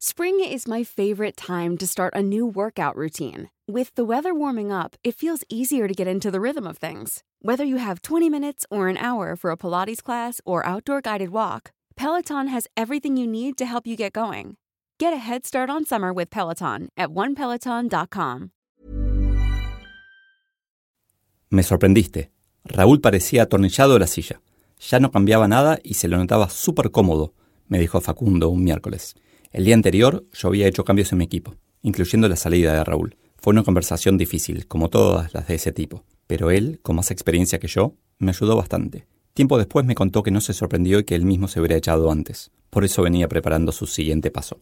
Spring is my favorite time to start a new workout routine. With the weather warming up, it feels easier to get into the rhythm of things. Whether you have 20 minutes or an hour for a Pilates class or outdoor guided walk, Peloton has everything you need to help you get going. Get a head start on summer with Peloton at onepeloton.com. Me sorprendiste. Raúl parecía atornillado de la silla. Ya no cambiaba nada y se lo notaba súper cómodo, me dijo Facundo un miércoles. El día anterior yo había hecho cambios en mi equipo, incluyendo la salida de Raúl. Fue una conversación difícil, como todas las de ese tipo, pero él, con más experiencia que yo, me ayudó bastante. Tiempo después me contó que no se sorprendió y que él mismo se hubiera echado antes. Por eso venía preparando su siguiente paso.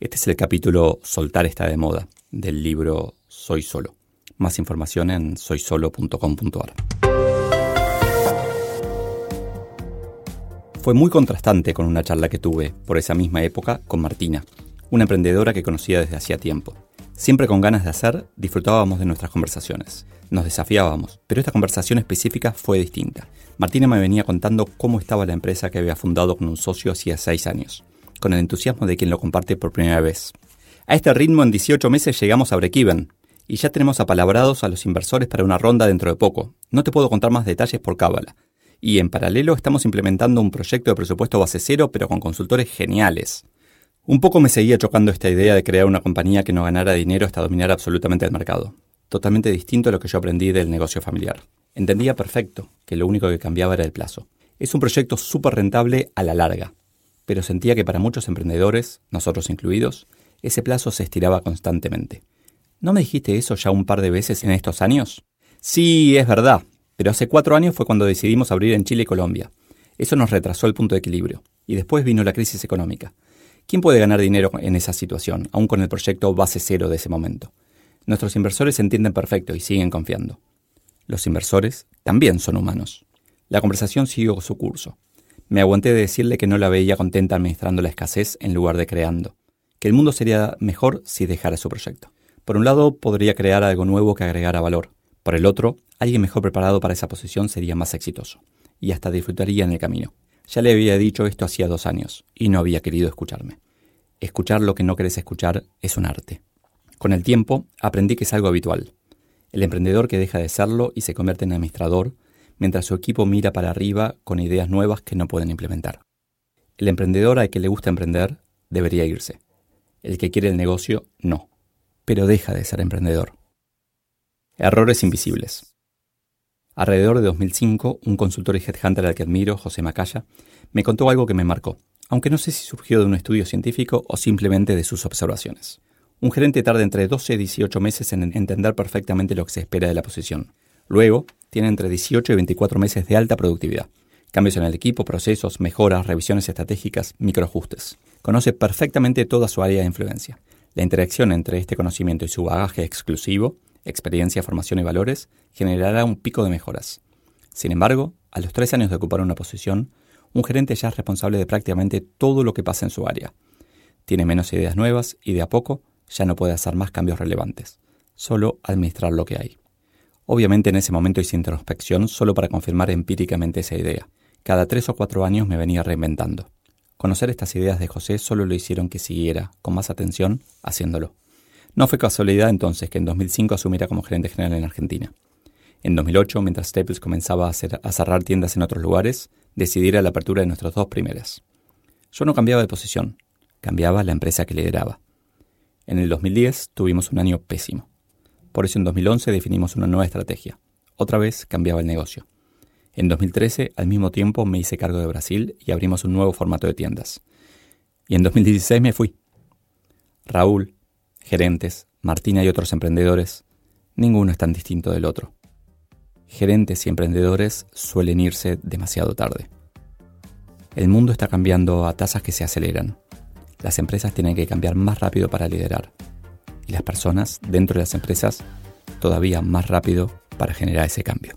Este es el capítulo Soltar está de moda, del libro Soy Solo. Más información en soysolo.com.ar. Fue muy contrastante con una charla que tuve por esa misma época con Martina, una emprendedora que conocía desde hacía tiempo. Siempre con ganas de hacer, disfrutábamos de nuestras conversaciones. Nos desafiábamos, pero esta conversación específica fue distinta. Martina me venía contando cómo estaba la empresa que había fundado con un socio hacía seis años, con el entusiasmo de quien lo comparte por primera vez. A este ritmo, en 18 meses llegamos a break-even, y ya tenemos apalabrados a los inversores para una ronda dentro de poco. No te puedo contar más detalles por cábala, y en paralelo estamos implementando un proyecto de presupuesto base cero pero con consultores geniales. Un poco me seguía chocando esta idea de crear una compañía que no ganara dinero hasta dominar absolutamente el mercado. Totalmente distinto a lo que yo aprendí del negocio familiar. Entendía perfecto que lo único que cambiaba era el plazo. Es un proyecto súper rentable a la larga, pero sentía que para muchos emprendedores, nosotros incluidos, ese plazo se estiraba constantemente. ¿No me dijiste eso ya un par de veces en estos años? Sí, es verdad, pero hace cuatro años fue cuando decidimos abrir en Chile y Colombia. Eso nos retrasó el punto de equilibrio. Y después vino la crisis económica. ¿Quién puede ganar dinero en esa situación, aún con el proyecto base cero de ese momento? Nuestros inversores entienden perfecto y siguen confiando. Los inversores también son humanos. La conversación siguió su curso. Me aguanté de decirle que no la veía contenta administrando la escasez en lugar de creando, que el mundo sería mejor si dejara su proyecto. Por un lado, podría crear algo nuevo que agregara valor. Por el otro, alguien mejor preparado para esa posición sería más exitoso, y hasta disfrutaría en el camino. Ya le había dicho esto hacía dos años, y no había querido escucharme. Escuchar lo que no querés escuchar es un arte. Con el tiempo, aprendí que es algo habitual. El emprendedor que deja de serlo y se convierte en administrador, mientras su equipo mira para arriba con ideas nuevas que no pueden implementar. El emprendedor al que le gusta emprender debería irse. El que quiere el negocio, no. Pero deja de ser emprendedor. Errores invisibles. Alrededor de 2005, un consultor y headhunter al que admiro, José Macaya, me contó algo que me marcó, aunque no sé si surgió de un estudio científico o simplemente de sus observaciones. Un gerente tarda entre 12 y 18 meses en entender perfectamente lo que se espera de la posición. Luego, tiene entre 18 y 24 meses de alta productividad. Cambios en el equipo, procesos, mejoras, revisiones estratégicas, microajustes. Conoce perfectamente toda su área de influencia. La interacción entre este conocimiento y su bagaje exclusivo experiencia, formación y valores, generará un pico de mejoras. Sin embargo, a los tres años de ocupar una posición, un gerente ya es responsable de prácticamente todo lo que pasa en su área. Tiene menos ideas nuevas y de a poco ya no puede hacer más cambios relevantes, solo administrar lo que hay. Obviamente en ese momento hice introspección solo para confirmar empíricamente esa idea. Cada tres o cuatro años me venía reinventando. Conocer estas ideas de José solo lo hicieron que siguiera, con más atención, haciéndolo. No fue casualidad entonces que en 2005 asumiera como gerente general en Argentina. En 2008, mientras Staples comenzaba a, cerrar tiendas en otros lugares, decidiera la apertura de nuestras dos primeras. Yo no cambiaba de posición, cambiaba la empresa que lideraba. En el 2010 tuvimos un año pésimo. Por eso en 2011 definimos una nueva estrategia. Otra vez cambiaba el negocio. En 2013, al mismo tiempo, me hice cargo de Brasil y abrimos un nuevo formato de tiendas. Y en 2016 me fui. Raúl, gerentes, Martina y otros emprendedores, ninguno es tan distinto del otro. Gerentes y emprendedores suelen irse demasiado tarde. El mundo está cambiando a tasas que se aceleran. Las empresas tienen que cambiar más rápido para liderar. Y las personas dentro de las empresas todavía más rápido para generar ese cambio.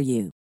for you.